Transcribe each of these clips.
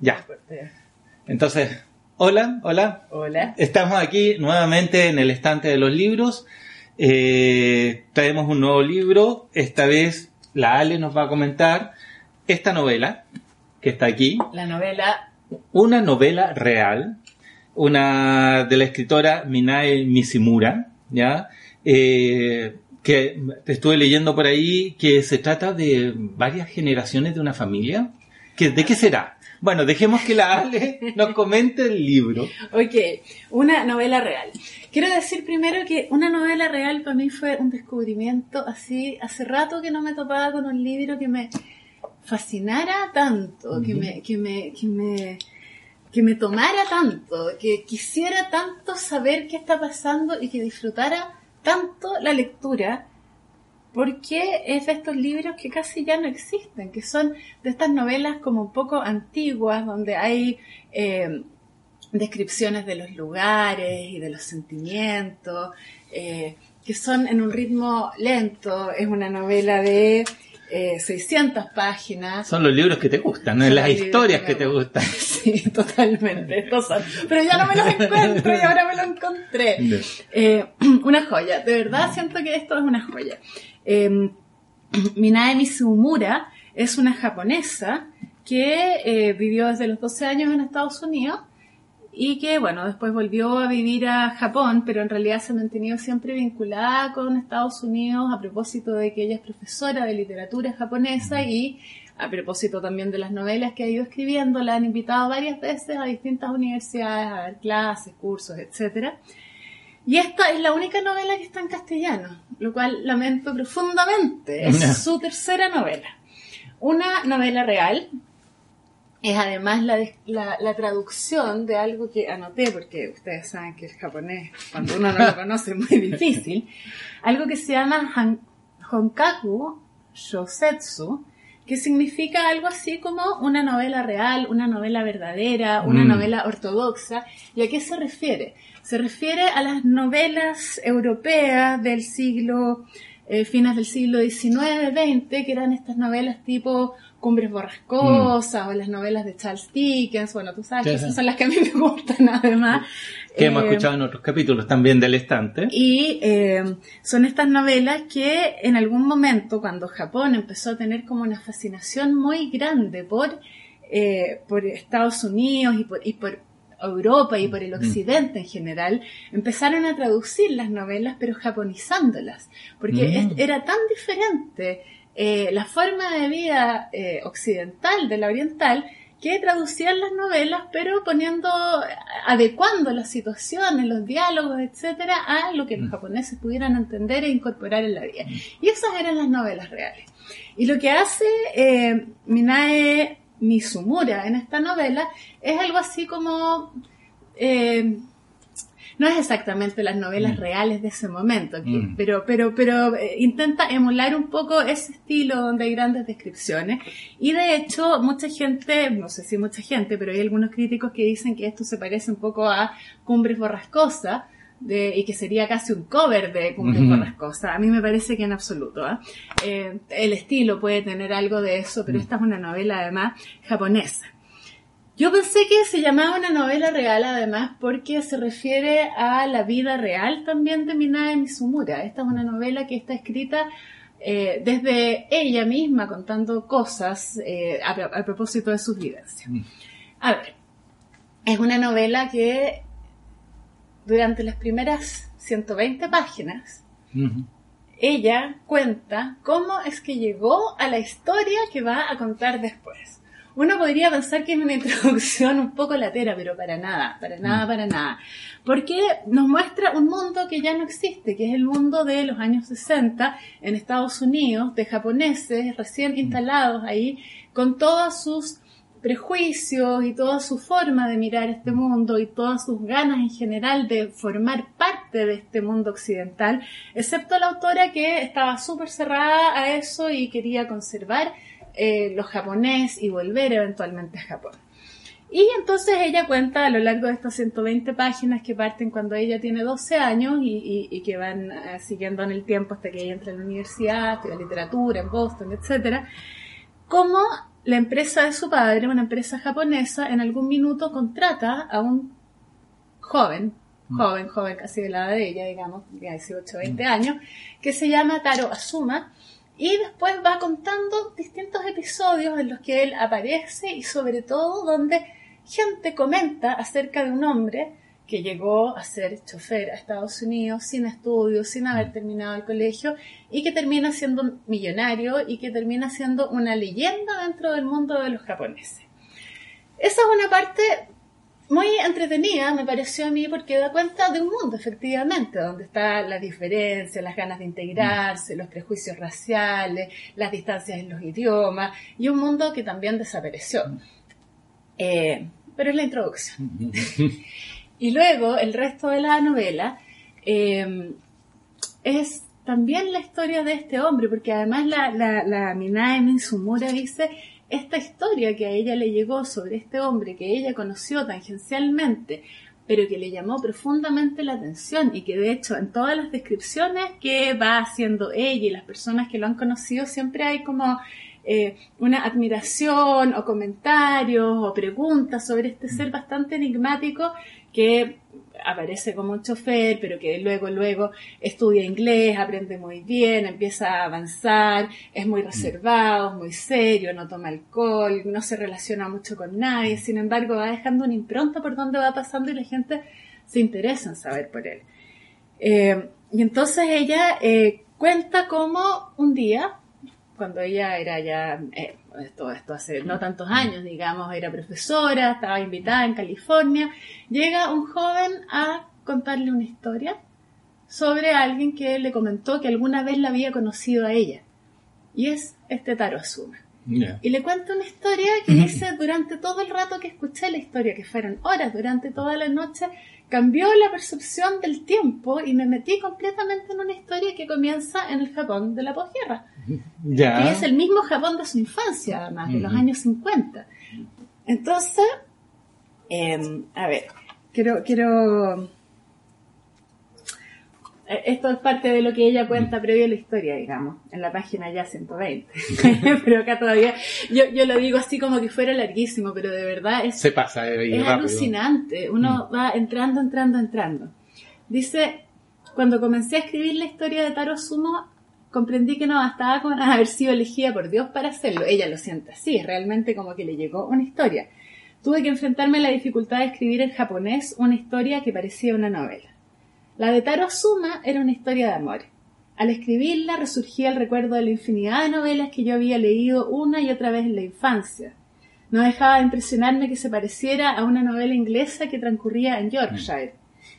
Ya. Entonces, hola, hola. Hola. Estamos aquí nuevamente en el estante de los libros. Eh, traemos un nuevo libro. Esta vez la Ale nos va a comentar esta novela que está aquí. La novela. Una novela real. Una de la escritora Minae Mishimura, ¿ya? Eh, que estuve leyendo por ahí que se trata de varias generaciones de una familia. ¿Que, ¿De qué será? Bueno, dejemos que la Ale nos comente el libro. Ok, una novela real. Quiero decir primero que una novela real para mí fue un descubrimiento así, hace rato que no me topaba con un libro que me fascinara tanto, que me, que me, que me, que me tomara tanto, que quisiera tanto saber qué está pasando y que disfrutara tanto la lectura porque es de estos libros que casi ya no existen, que son de estas novelas como un poco antiguas, donde hay eh, descripciones de los lugares y de los sentimientos, eh, que son en un ritmo lento. Es una novela de eh, 600 páginas. Son los libros que te gustan, ¿no? las historias que, te gustan. Sí, totalmente. Estos son. Pero ya no me los encuentro y ahora me lo encontré. Eh, una joya. De verdad siento que esto es una joya. Eh, Minae Mizumura es una japonesa que eh, vivió desde los 12 años en Estados Unidos y que, bueno, después volvió a vivir a Japón, pero en realidad se ha mantenido siempre vinculada con Estados Unidos a propósito de que ella es profesora de literatura japonesa y a propósito también de las novelas que ha ido escribiendo, la han invitado varias veces a distintas universidades a dar clases, cursos, etcétera. Y esta es la única novela que está en castellano, lo cual lamento profundamente. Es su tercera novela. Una novela real. Es además la, la, la, traducción de algo que anoté, porque ustedes saben que el japonés, cuando uno no lo conoce, es muy difícil. Algo que se llama Han, Honkaku Shosetsu, que significa algo así como una novela real, una novela verdadera, una mm. novela ortodoxa. ¿Y a qué se refiere? Se refiere a las novelas europeas del siglo, eh, fines del siglo XIX-XX, que eran estas novelas tipo Cumbres Borrascosas mm. o las novelas de Charles Dickens. Bueno, tú sabes que esas son las que a mí me gustan además. Que hemos eh, escuchado en otros capítulos también del estante. Y eh, son estas novelas que en algún momento, cuando Japón empezó a tener como una fascinación muy grande por, eh, por Estados Unidos y por, y por Europa y por el mm. occidente en general, empezaron a traducir las novelas pero japonizándolas, porque Mm. era tan diferente eh, la forma de vida eh, occidental de la oriental que traducían las novelas pero poniendo, adecuando las situaciones, los diálogos, etcétera, a lo que los japoneses pudieran entender e incorporar en la vida. Y esas eran las novelas reales. Y lo que hace eh, Minae Mizumura en esta novela es algo así como eh, no es exactamente las novelas Mm. reales de ese momento, que- Mm. pero, pero, pero eh, intenta emular un poco ese estilo donde hay grandes descripciones. Y de hecho, mucha gente, no sé si mucha gente, pero hay algunos críticos que dicen que esto se parece un poco a Cumbres Borrascosas, de, y que sería casi un cover de Cumbres Ujú. Borrascosas. A mí me parece que en absoluto. ¿ah? Eh, el estilo puede tener algo de eso, pero Mm. esta es una novela además japonesa. Yo pensé que se llamaba una novela real además porque se refiere a la vida real también de Minae Mizumura. Esta es una novela que está escrita eh, desde ella misma contando cosas eh, a, a propósito de sus vivencias. Mm. A ver, es una novela que durante las primeras 120 páginas, ella cuenta cómo es que llegó a la historia que va a contar después. Uno podría pensar que es una introducción un poco latera, pero para nada, para nada, para nada. Porque nos muestra un mundo que ya no existe, que es el mundo de los años 60 en Estados Unidos, de japoneses recién instalados ahí, con todas sus prejuicios y toda su forma de mirar este mundo y todas sus ganas en general de formar parte de este mundo occidental, excepto la autora que estaba súper cerrada a eso y quería conservar eh, los japonés y volver eventualmente a Japón. Y entonces ella cuenta a lo largo de estas 120 páginas que parten cuando ella tiene 12 años y, que van eh, siguiendo en el tiempo hasta que ella entra en la universidad, estudia literatura en Boston, etcétera, cómo la empresa de su padre, una empresa japonesa, en algún minuto contrata a un joven, mm. joven, joven, casi de la edad de ella, digamos, 18, 20 años, que se llama Taro Asuma, y después va contando distintos episodios en los que él aparece y sobre todo donde gente comenta acerca de un hombre que llegó a ser chofer a Estados Unidos sin estudios, sin haber terminado el colegio y que termina siendo millonario y que termina siendo una leyenda dentro del mundo de los japoneses. Esa es una parte muy entretenida, me pareció a mí, porque da cuenta de un mundo, efectivamente, donde está la diferencia, las ganas de integrarse, los prejuicios raciales, las distancias en los idiomas, y un mundo que también desapareció. Eh, pero es la introducción. Y luego el resto de la novela eh, es también la historia de este hombre, porque además la, la, la Minae Mitsumura dice esta historia que a ella le llegó sobre este hombre que ella conoció tangencialmente, pero que le llamó profundamente la atención y que de hecho en todas las descripciones que va haciendo ella y las personas que lo han conocido siempre hay como eh, una admiración o comentarios o preguntas sobre este ser bastante enigmático que aparece como chofer, pero que luego, luego estudia inglés, aprende muy bien, empieza a avanzar, es muy reservado, muy serio, no toma alcohol, no se relaciona mucho con nadie, sin embargo va dejando una impronta por donde va pasando y la gente se interesa en saber por él. Eh, y entonces ella eh, cuenta cómo un día, cuando ella era ya eh, esto, esto hace no tantos años, digamos, era profesora, estaba invitada en California, llega un joven a contarle una historia sobre alguien que le comentó que alguna vez la había conocido a ella. Y es este Taro Asuma. Y le cuenta una historia que dice, durante todo el rato que escuché la historia, que fueron horas, durante toda la noche, cambió la percepción del tiempo y me metí completamente en una historia que comienza en el Japón de la posguerra. Ya. Que es el mismo Japón de su infancia, además, de los años 50. Entonces, em, a ver, quiero, quiero eh, esto es parte de lo que ella cuenta previo a la historia, digamos, en la página ya 120. pero acá todavía, yo, yo lo digo así como que fuera larguísimo, pero de verdad es, Se pasa, es alucinante. Uno mm. va entrando, entrando, entrando. Dice, cuando comencé a escribir la historia de Taro Sumo, comprendí que no bastaba con haber sido elegida por Dios para hacerlo. Ella lo siente así, es realmente como que le llegó una historia. Tuve que enfrentarme a la dificultad de escribir en japonés una historia que parecía una novela. La de Taro Suma era una historia de amor. Al escribirla resurgía el recuerdo de la infinidad de novelas que yo había leído una y otra vez en la infancia. No dejaba de impresionarme que se pareciera a una novela inglesa que transcurría en Yorkshire.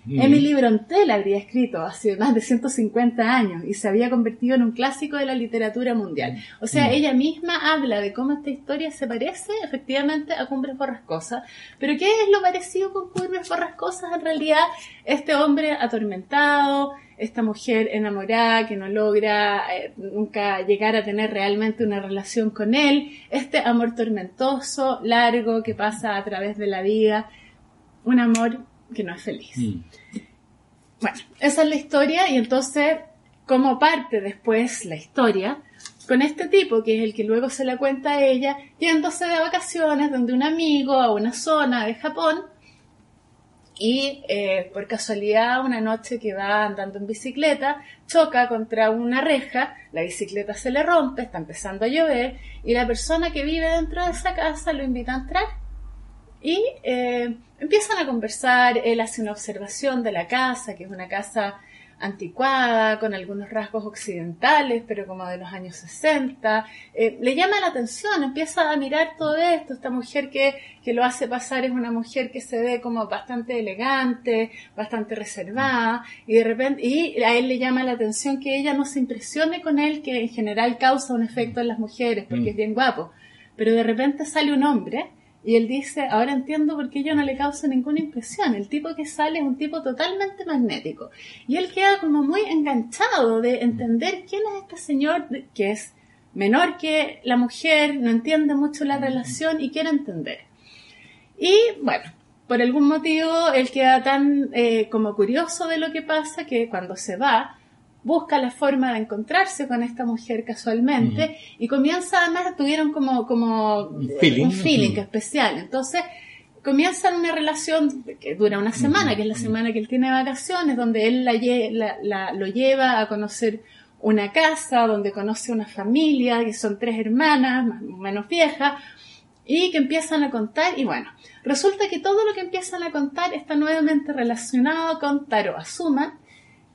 Mm. Emily Bronte la habría escrito hace más de 150 años y se había convertido en un clásico de la literatura mundial. O sea, mm. ella misma habla de cómo esta historia se parece efectivamente a Cumbres Borrascosas. Pero ¿qué es lo parecido con Cumbres Borrascosas? En realidad, este hombre atormentado, esta mujer enamorada que no logra eh, nunca llegar a tener realmente una relación con él, este amor tormentoso, largo, que pasa a través de la vida, un amor que no es feliz. Mm. Bueno, esa es la historia y entonces, como parte después la historia, con este tipo, que es el que luego se la cuenta a ella, yéndose de vacaciones donde un amigo a una zona de Japón y eh, por casualidad una noche que va andando en bicicleta choca contra una reja, la bicicleta se le rompe, está empezando a llover y la persona que vive dentro de esa casa lo invita a entrar y eh, empiezan a conversar, él hace una observación de la casa, que es una casa anticuada, con algunos rasgos occidentales, pero como de los años 60. Eh, le llama la atención, empieza a mirar todo esto. Esta mujer que, que lo hace pasar es una mujer que se ve como bastante elegante, bastante reservada, y de repente, y a él le llama la atención que ella no se impresione con él, que en general causa un efecto en las mujeres, porque es bien guapo. Pero de repente sale un hombre, y él dice, ahora entiendo por qué yo no le causa ninguna impresión. El tipo que sale es un tipo totalmente magnético. Y él queda como muy enganchado de entender quién es este señor que es menor que la mujer, no entiende mucho la relación y quiere entender. Y bueno, por algún motivo él queda tan eh, como curioso de lo que pasa que cuando se va, busca la forma de encontrarse con esta mujer casualmente y comienza además tuvieron como como un feeling, especial. Entonces comienzan una relación que dura una semana que es la semana que él tiene vacaciones donde él la, lo lleva a conocer una casa donde conoce una familia que son tres hermanas más o menos viejas y que empiezan a contar y bueno resulta que todo lo que empiezan a contar está nuevamente relacionado con Taro Azuma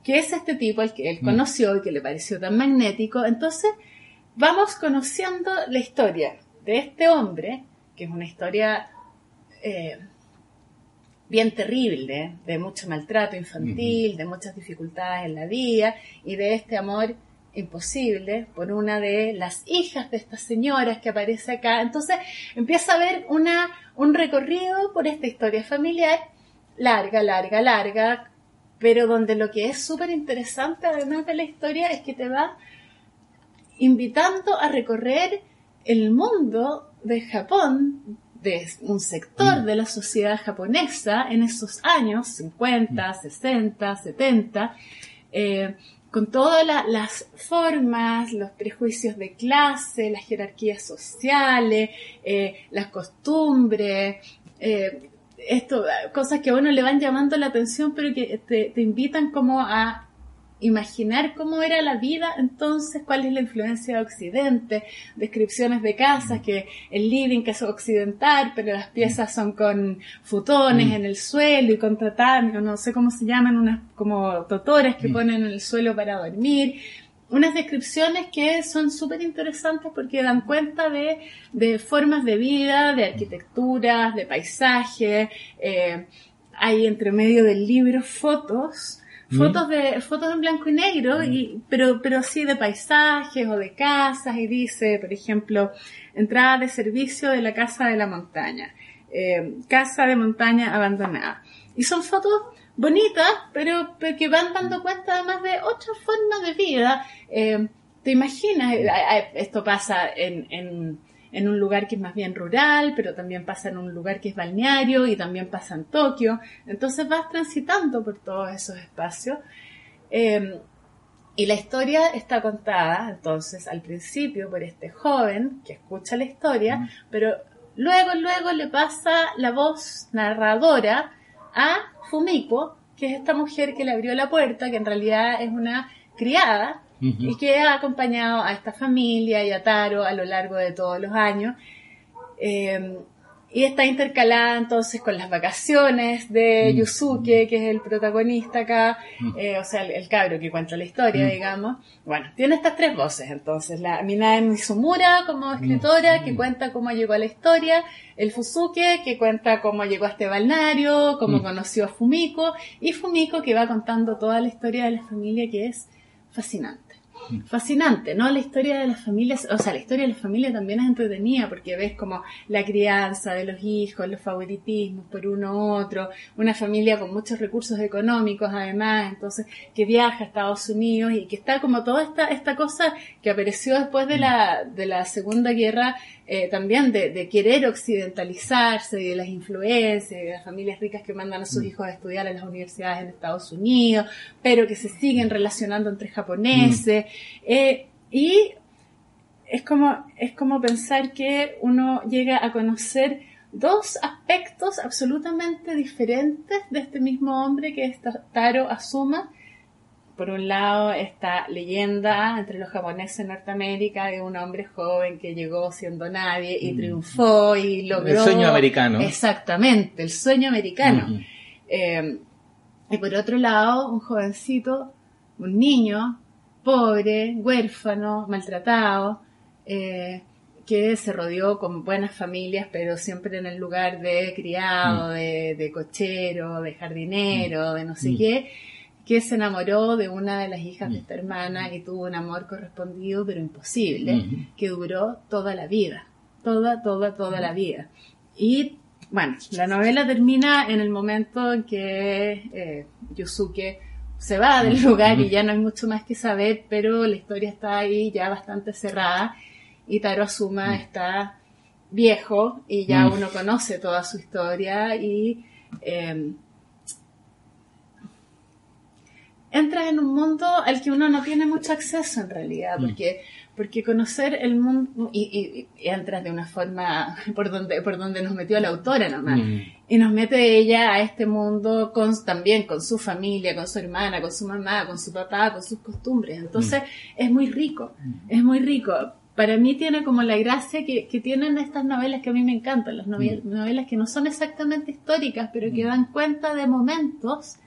que es este tipo al que él mm. conoció y que le pareció tan magnético. Entonces, vamos conociendo la historia de este hombre, que es una historia eh, bien terrible, de mucho maltrato infantil, de muchas dificultades en la vida y de este amor imposible por una de las hijas de estas señoras que aparece acá. Entonces empieza a ver una, un recorrido por esta historia familiar larga, larga, larga, pero donde lo que es súper interesante además de la historia es que te va invitando a recorrer el mundo de Japón, de un sector de la sociedad japonesa en esos años 50, 60, 70, con todas las formas, los prejuicios de clase, las jerarquías sociales, eh, las costumbres, eh, esto, cosas que a uno le van llamando la atención, pero que te, invitan como a imaginar cómo era la vida entonces, cuál es la influencia de Occidente, descripciones de casas, que el living que es occidental, pero las piezas son con futones mm. en el suelo y con tatami, o no sé cómo se llaman, unas como totoras que mm. ponen en el suelo para dormir unas descripciones que son súper interesantes porque dan cuenta de, de, formas de vida, de arquitecturas, de paisaje. Eh, hay entre medio del libro fotos, mm. fotos de fotos en blanco y negro, y, pero, pero sí de paisajes o de casas y dice, por ejemplo, entrada de servicio de la casa de la montaña, eh, casa de montaña abandonada. Y son fotos bonitas, pero, que van dando cuenta además de otras formas de vida. Eh, ¿Te imaginas? Eh, esto pasa en, en, en, un lugar que es más bien rural, pero también pasa en un lugar que es balneario y también pasa en Tokio. Entonces vas transitando por todos esos espacios. Eh, y la historia está contada, entonces, al principio por este joven que escucha la historia, pero luego, luego le pasa la voz narradora a Fumiko, que es esta mujer que le abrió la puerta, que en realidad es una criada y que ha acompañado a esta familia y a Taro a lo largo de todos los años. Eh, y está intercalada entonces con las vacaciones de mm. Yusuke, que es el protagonista acá, mm. eh, o sea, el, cabro que cuenta la historia, mm. digamos. Bueno, tiene estas tres voces entonces. La Minae Mizumura como escritora, que cuenta cómo llegó a la historia. El Fusuke, que cuenta cómo llegó a este balneario, cómo conoció a Fumiko. Y Fumiko, que va contando toda la historia de la familia, que es fascinante fascinante, ¿no? La historia de las familias, o sea, la historia de la familia también es entretenida porque ves como la crianza de los hijos, los favoritismos por uno u otro, una familia con muchos recursos económicos además, entonces que viaja a Estados Unidos y que está como toda esta, esta cosa que apareció después de la, de la Segunda Guerra eh, también de, querer occidentalizarse y de las influencias, de las familias ricas que mandan a sus mm. hijos a estudiar en las universidades en Estados Unidos, pero que se siguen relacionando entre japoneses. Mm. Eh, y es como, es como pensar que uno llega a conocer dos aspectos absolutamente diferentes de este mismo hombre que es Taro Asuma, por un lado, esta leyenda entre los japoneses en Norteamérica de un hombre joven que llegó siendo nadie y mm. triunfó y logró. El sueño americano. Exactamente, el sueño americano. Eh, y por otro lado, un jovencito un niño pobre, huérfano, maltratado, eh, que se rodeó con buenas familias, pero siempre en el lugar de criado, mm. de, cochero, de jardinero, de no sé mm. qué, que se enamoró de una de las hijas de esta hermana y tuvo un amor correspondido, pero imposible, mm. que duró toda la vida, toda, toda, toda la vida. Y bueno, la novela termina en el momento en que eh, Yusuke se va del lugar y ya no hay mucho más que saber, pero la historia está ahí ya bastante cerrada y Taro Asuma está viejo y ya uno conoce toda su historia y em, entra en un mundo al que uno no tiene mucho acceso en realidad, porque porque conocer el mundo y, y, entras de una forma por donde por donde nos metió la autora nomás mm. y nos mete ella a este mundo con también con su familia con su hermana con su mamá con su papá con sus costumbres entonces mm. es muy rico mm. es muy rico para mí tiene como la gracia que, que, tienen estas novelas que a mí me encantan, las novelas que no son exactamente históricas, pero que dan cuenta de momentos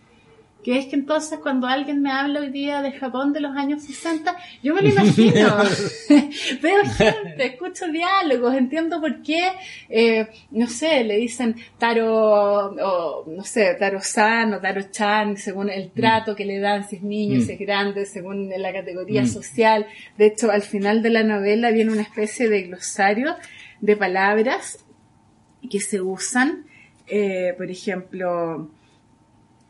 que es que entonces cuando alguien me habla hoy día de Japón de los años 60, yo me lo imagino. Veo gente, escucho diálogos, entiendo por qué, eh, no sé, le dicen Taro, o no sé, Taro-san o Taro-chan, según el mm. trato que le dan, si es niño, si es mm. grande, según la categoría mm. social. De hecho, al final de la novela viene una especie de glosario de palabras que se usan, eh, por ejemplo,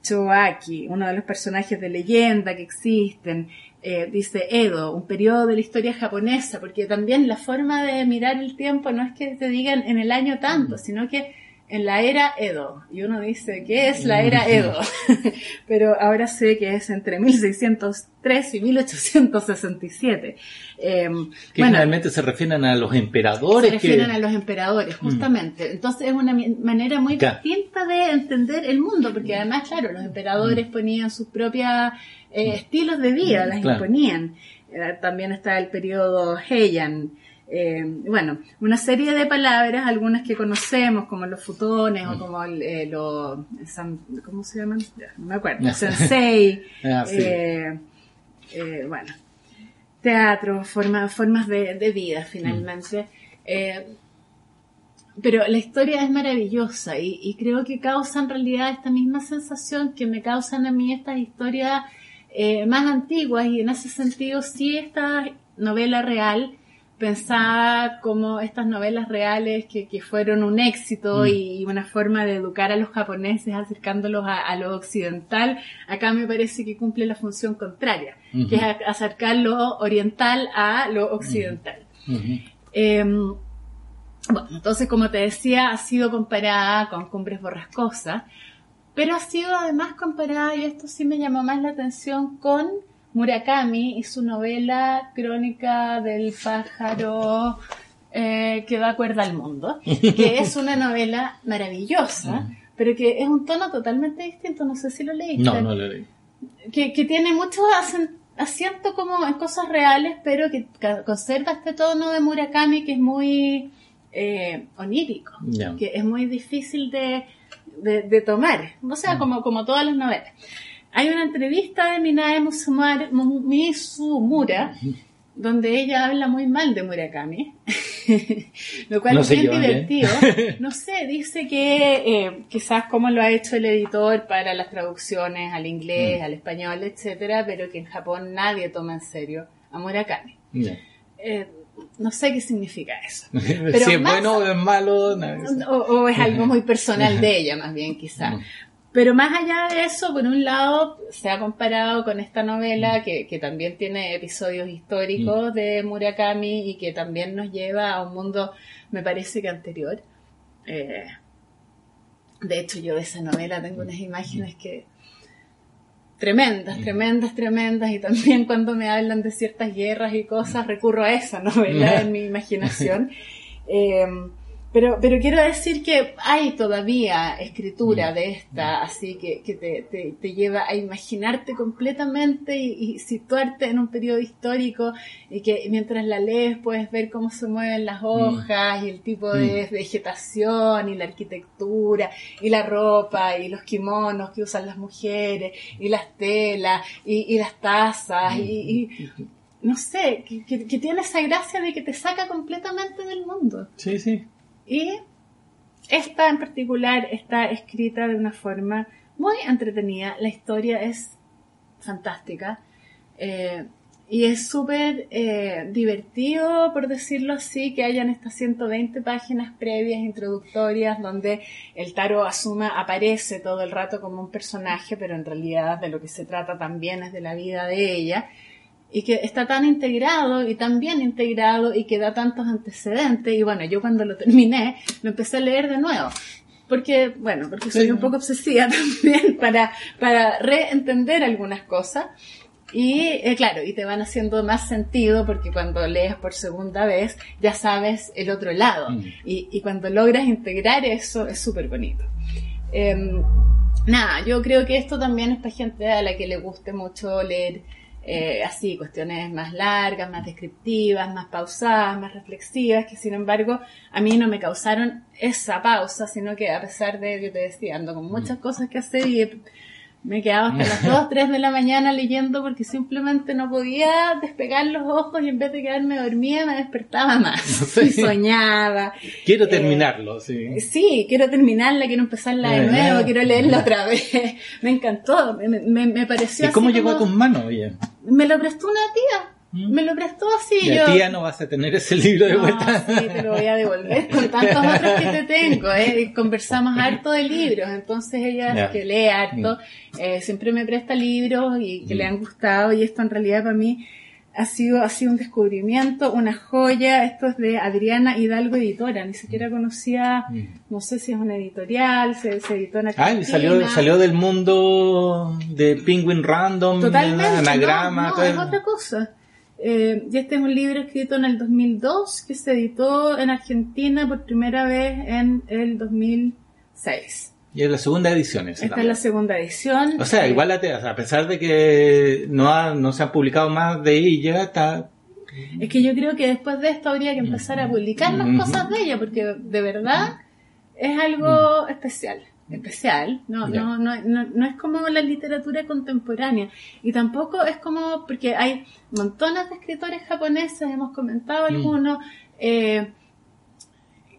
Choaki, uno de los personajes de leyenda que existen, eh, dice Edo, un periodo de la historia japonesa, porque también la forma de mirar el tiempo no es que te digan en el año tanto, sino que en la era Edo. Y uno dice, ¿qué es la era Edo? Pero ahora sé que es entre 1603 y 1867. Eh, em, que generalmente se refieren a los emperadores. Se refieren a los emperadores, mm. justamente. Entonces es una manera muy distinta de entender el mundo, porque además, claro, los emperadores mm. ponían sus propios eh, estilos de vida, las imponían. Eh, también está el periodo Heian, eh, bueno, una serie de palabras, algunas que conocemos, como los futones o mm. como eh, los, ¿cómo se llaman? No me acuerdo, sensei, ah, eh, eh, bueno, teatro, formas de, vida finalmente. Mm. pero la historia es maravillosa y, y, creo que causa en realidad esta misma sensación que me causan a mí estas historias más antiguas y en ese sentido sí esta novela real pensar como estas novelas reales que, que fueron un éxito mm. y una forma de educar a los japoneses acercándolos a, lo occidental, acá me parece que cumple la función contraria, que es acercar lo oriental a lo occidental. Em, bueno, entonces como te decía, ha sido comparada con Cumbres Borrascosas, pero ha sido además comparada, y esto sí me llamó más la atención, con Murakami y su novela Crónica del pájaro eh, que da cuerda al mundo, que es una novela maravillosa, pero que es un tono totalmente distinto, no sé si lo leíste. No, no lo leí. Que, que tiene mucho asiento como en cosas reales, pero que conserva este tono de Murakami que es muy eh, onírico, que es muy difícil de, de, tomar, o sea, mm. como, como todas las novelas hay una entrevista de Minae Mizumura donde ella habla muy mal de Murakami, lo cual es bien divertido. No sé, dice que eh, quizás como lo ha hecho el editor para las traducciones al inglés, mm. al español, etcétera, pero que en Japón nadie toma en serio a Murakami. Eh, no sé qué significa eso. Pero si es bueno o es malo. o, es algo muy personal de ella, más bien, quizás. Mm. Pero más allá de eso, por un lado, se ha comparado con esta novela mm. que, que también tiene episodios históricos mm. de Murakami y que también nos lleva a un mundo, me parece que anterior. Eh, de hecho, yo de esa novela tengo unas imágenes que tremendas, mm. tremendas, tremendas, y también cuando me hablan de ciertas guerras y cosas, recurro a esa novela en mi imaginación. Eh, pero, pero quiero decir que hay todavía escritura de esta, así que, que te, te, te lleva a imaginarte completamente y, y, situarte en un periodo histórico y que mientras la lees puedes ver cómo se mueven las hojas y el tipo de vegetación y la arquitectura y la ropa y los kimonos que usan las mujeres y las telas y, y las tazas y, y no sé, que, que, que, tiene esa gracia de que te saca completamente del mundo. Sí, sí. Y esta en particular está escrita de una forma muy entretenida. La historia es fantástica. Eh, y es súper eh, divertido, por decirlo así, que hayan estas 120 páginas previas, introductorias, donde el Taro Asuma aparece todo el rato como un personaje, pero en realidad de lo que se trata también es de la vida de ella y que está tan integrado y tan bien integrado y que da tantos antecedentes. Y bueno, yo cuando lo terminé, lo empecé a leer de nuevo. Porque, bueno, porque soy un poco obsesiva también para, para reentender algunas cosas. Y eh, claro, y te van haciendo más sentido porque cuando lees por segunda vez ya sabes el otro lado. Mm. Y, y, cuando logras integrar eso es súper bonito. Eh, nada, yo creo que esto también es para gente a la que le guste mucho leer eh, así, cuestiones más largas, más descriptivas, más pausadas, más reflexivas, que sin embargo a mí no me causaron esa pausa, sino que a pesar de, yo te decía, ando con muchas cosas que hacer y me quedaba hasta las 2, 3 de la mañana leyendo porque simplemente no podía despegar los ojos y en vez de quedarme dormida me despertaba más. Y soñaba. Quiero eh, terminarlo, sí. Sí, quiero terminarla, quiero empezarla de nuevo, quiero leerla otra vez. me encantó, me, me, me pareció ¿Y cómo llegó a tus manos, oye? Me lo prestó una tía. ¿Mm? Me lo prestó así. Y yo... tía no vas a tener ese libro de no, vuelta. Sí, te lo voy a devolver con tantos otros que te tengo. ¿eh? Conversamos harto de libros, entonces ella yeah. que lee harto, eh, siempre me presta libros y que mm. le han gustado y esto en realidad para mí ha sido, ha sido un descubrimiento, una joya. Esto es de Adriana Hidalgo Editora, ni siquiera conocía, mm. no sé si es una editorial, se, se editó en Argentina. Ah, salió, salió del mundo de Penguin Random, Totalmente, anagrama, no, no, todo es otra cosa. Eh, y este es un libro escrito en el 2002 que se editó en Argentina por primera vez en el 2006. Y es la segunda edición. Esa Esta también. es la segunda edición. O sea, eh, igual a, a pesar de que no, ha, no se han publicado más de ella, está... Es que yo creo que después de esto habría que empezar a publicar más cosas de ella, porque de verdad es algo mm especial especial, no, yeah. no, no, no, no es como la literatura contemporánea y tampoco es como, porque hay montones de escritores japoneses, hemos comentado mm. algunos, eh,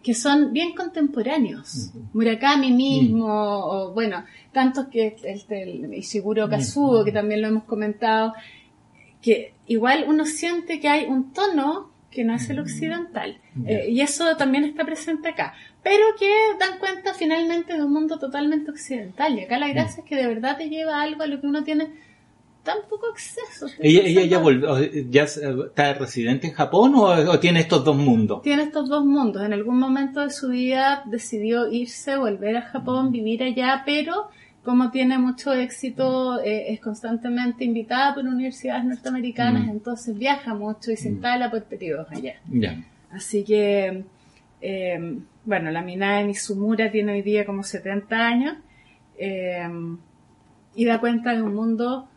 que son bien contemporáneos. Mm. Murakami mismo, mm. o bueno, tantos que este, el Ishiguro Kazuo, que también lo hemos comentado, que igual uno siente que hay un tono que no es el occidental. Eh, y eso también está presente acá pero que dan cuenta finalmente de un mundo totalmente occidental. Y acá la gracia es que de verdad te lleva a algo a lo que uno tiene tan poco acceso. ¿Ella, ella ya, volvió, ya está residente en Japón o, o, tiene estos dos mundos? Tiene estos dos mundos. En algún momento de su vida decidió irse, volver a Japón, vivir allá, pero como tiene mucho éxito, eh, es constantemente invitada por universidades norteamericanas, mm. entonces viaja mucho y se instala por periodos allá. Yeah. Así que... Eh, bueno, la mina de Mizumura tiene hoy día como 70 años eh, y da cuenta de un mundo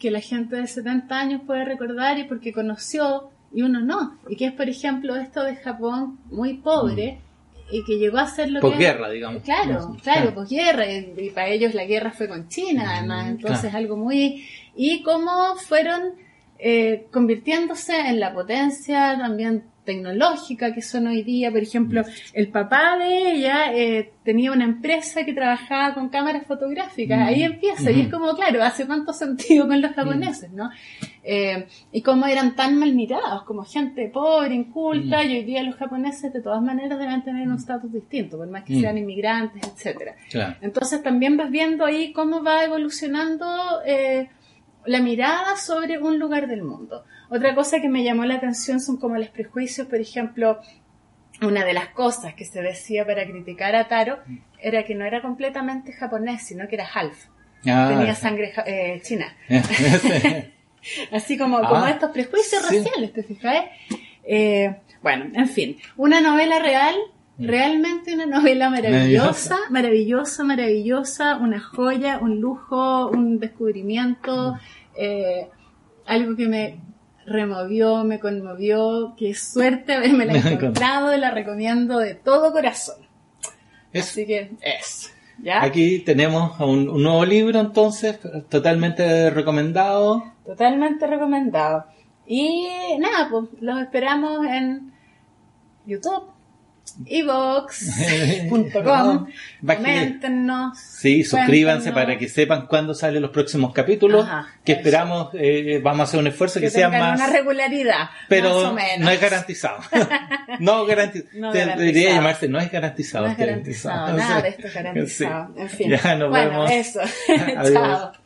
que la gente de 70 años puede recordar y porque conoció y uno no. Y que es, por ejemplo, esto de Japón muy pobre mm. y que llegó a ser lo posguerra, que... digamos. Claro, claro, claro, posguerra. Y, y, para ellos la guerra fue con China, mm, además. Entonces, claro. algo muy... Y cómo fueron eh, convirtiéndose en la potencia también tecnológica que son hoy día. Por ejemplo, el papá de ella eh, tenía una empresa que trabajaba con cámaras fotográficas. Ahí empieza. Y es como, claro, hace tanto sentido con los japoneses, ¿no? Eh, y cómo eran tan mal mirados, como gente pobre, inculta, y hoy día los japoneses de todas maneras deben tener un estatus distinto, por más que sean inmigrantes, etcétera. Claro. Entonces también vas viendo ahí cómo va evolucionando eh, la mirada sobre un lugar del mundo. Otra cosa que me llamó la atención son como los prejuicios, por ejemplo, una de las cosas que se decía para criticar a Taro era que no era completamente japonés, sino que era half. Ah, Tenía sangre eh, china. Así como, como ah, estos prejuicios sí. raciales, ¿te fijas? Eh, bueno, en fin, una novela real Realmente una novela maravillosa, maravillosa, maravillosa, una joya, un lujo, un descubrimiento, eh, algo que me removió, me conmovió, qué suerte haberme la encontrado y la recomiendo de todo corazón. Así que es. ¿ya? Aquí tenemos un, un nuevo libro entonces, totalmente recomendado. Totalmente recomendado. Y nada, pues los esperamos en YouTube, evox.com. Coméntenos. Sí, suscríbanse para que sepan cuándo salen los próximos capítulos. que esperamos, eh, vamos a hacer un esfuerzo que, sea más. una regularidad. Pero no es garantizado. no, garantizado. Debería llamarse, no es garantizado. No es garantizado. Nada de esto es garantizado. En fin. Ya nos bueno, vemos. eso. Chao.